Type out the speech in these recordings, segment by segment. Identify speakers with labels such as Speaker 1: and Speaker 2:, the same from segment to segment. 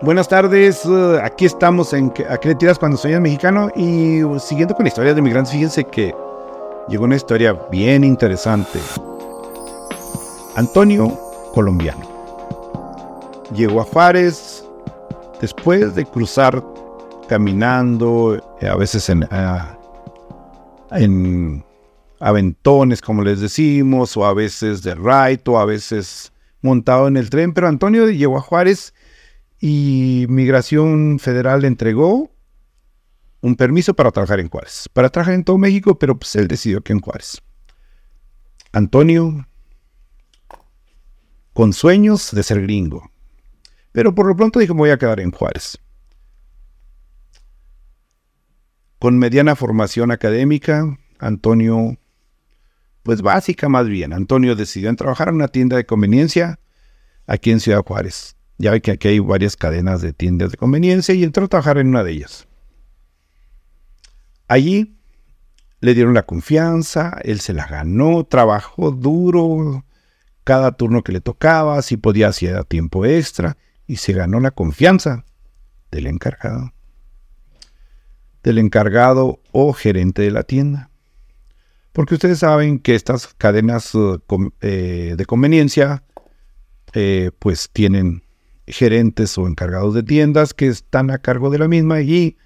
Speaker 1: Buenas tardes, uh, aquí estamos en ¿A qué le tiras cuando soy mexicano? Y siguiendo con la historia de migrantes, fíjense que llegó una historia bien interesante. Antonio, colombiano. Llegó a Juárez después de cruzar caminando, eh, a veces en, en aventones, como les decimos, o a veces de ride, o a veces montado en el tren. Pero Antonio llegó a Juárez y Migración Federal entregó un permiso para trabajar en Juárez, para trabajar en todo México, pero pues él decidió que en Juárez. Antonio, con sueños de ser gringo, pero por lo pronto dijo, me voy a quedar en Juárez. Con mediana formación académica, Antonio, pues básica más bien, Antonio decidió en trabajar en una tienda de conveniencia aquí en Ciudad Juárez. Ya ve que aquí hay varias cadenas de tiendas de conveniencia y entró a trabajar en una de ellas. Allí le dieron la confianza, él se la ganó, trabajó duro cada turno que le tocaba, si podía hacía tiempo extra y se ganó la confianza del encargado. Del encargado o gerente de la tienda. Porque ustedes saben que estas cadenas uh, eh, de conveniencia eh, pues tienen gerentes o encargados de tiendas que están a cargo de la misma y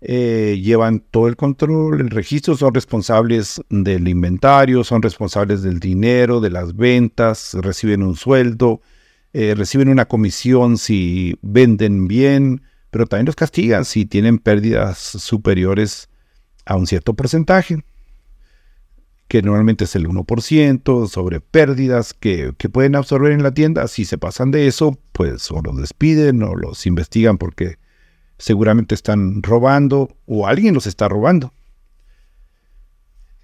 Speaker 1: eh, llevan todo el control, el registro, son responsables del inventario, son responsables del dinero, de las ventas, reciben un sueldo, eh, reciben una comisión si venden bien, pero también los castigan si tienen pérdidas superiores a un cierto porcentaje que normalmente es el 1%, sobre pérdidas que, pueden absorber en la tienda. Si se pasan de eso, pues o los despiden o los investigan porque seguramente están robando o alguien los está robando.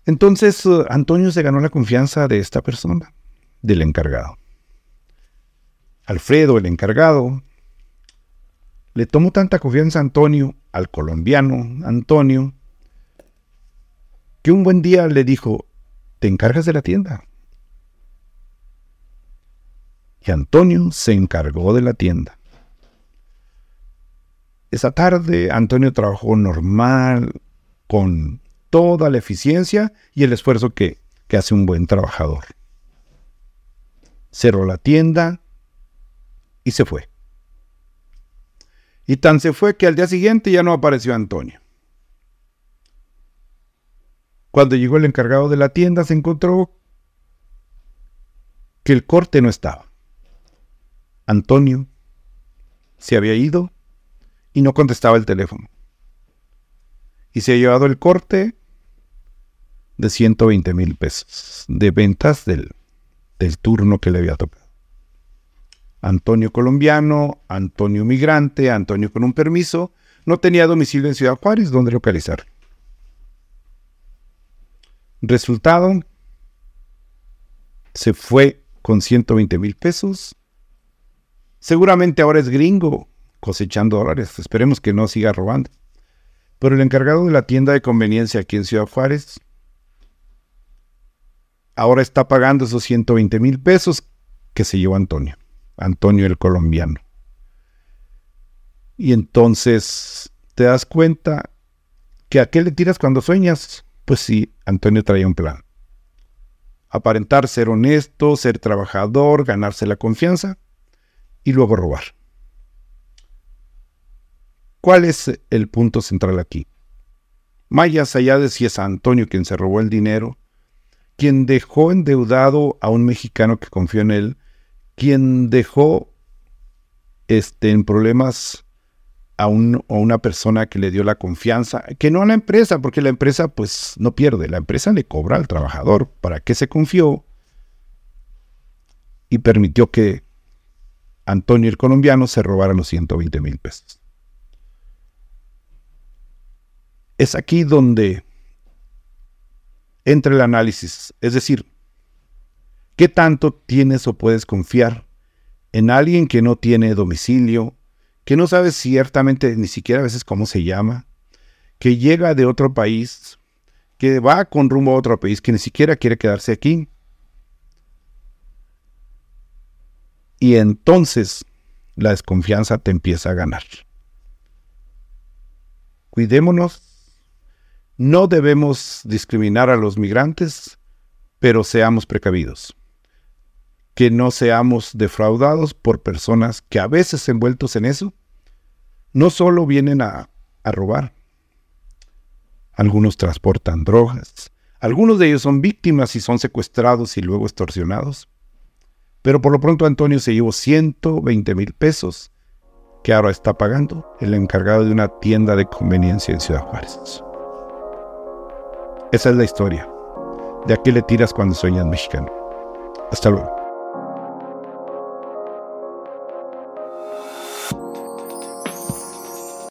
Speaker 1: Entonces uh, Antonio se ganó la confianza de esta persona, del encargado. Alfredo, el encargado, le tomó tanta confianza a Antonio, al colombiano Antonio, que un buen día le dijo, te encargas de la tienda. Y Antonio se encargó de la tienda. Esa tarde Antonio trabajó normal, con toda la eficiencia y el esfuerzo que, que hace un buen trabajador. Cerró la tienda y se fue. Y tan se fue que al día siguiente ya no apareció Antonio. Cuando llegó el encargado de la tienda se encontró que el corte no estaba. Antonio se había ido y no contestaba el teléfono. Y se ha llevado el corte de 120 mil pesos de ventas del, del turno que le había tocado. Antonio colombiano, Antonio migrante, Antonio con un permiso, no tenía domicilio en Ciudad Juárez donde localizar. Resultado, se fue con 120 mil pesos. Seguramente ahora es gringo cosechando dólares. Esperemos que no siga robando. Pero el encargado de la tienda de conveniencia aquí en Ciudad Juárez ahora está pagando esos 120 mil pesos que se llevó Antonio. Antonio el colombiano. Y entonces te das cuenta que a qué le tiras cuando sueñas. Pues sí, Antonio traía un plan. Aparentar ser honesto, ser trabajador, ganarse la confianza y luego robar. ¿Cuál es el punto central aquí? Más allá de si es Antonio quien se robó el dinero, quien dejó endeudado a un mexicano que confió en él, quien dejó este, en problemas a, una persona que le dio la confianza, que no a la empresa, porque la empresa pues no pierde, la empresa le cobra al trabajador para que se confió y permitió que Antonio el colombiano se robara los 120 mil pesos. Es aquí donde entra el análisis, es decir, ¿qué tanto tienes o puedes confiar en alguien que no tiene domicilio, que no sabe ciertamente ni siquiera a veces cómo se llama, que llega de otro país, que va con rumbo a otro país, que ni siquiera quiere quedarse aquí. Y entonces la desconfianza te empieza a ganar. Cuidémonos. No debemos discriminar a los migrantes, pero seamos precavidos. Que no seamos defraudados por personas que a veces envueltos en eso, no solo vienen a, a robar, algunos transportan drogas, algunos de ellos son víctimas y son secuestrados y luego extorsionados. Pero por lo pronto Antonio se llevó 120 mil pesos que ahora está pagando el encargado de una tienda de conveniencia en Ciudad Juárez. Esa es la historia. De aquí le tiras cuando sueñas mexicano. Hasta luego.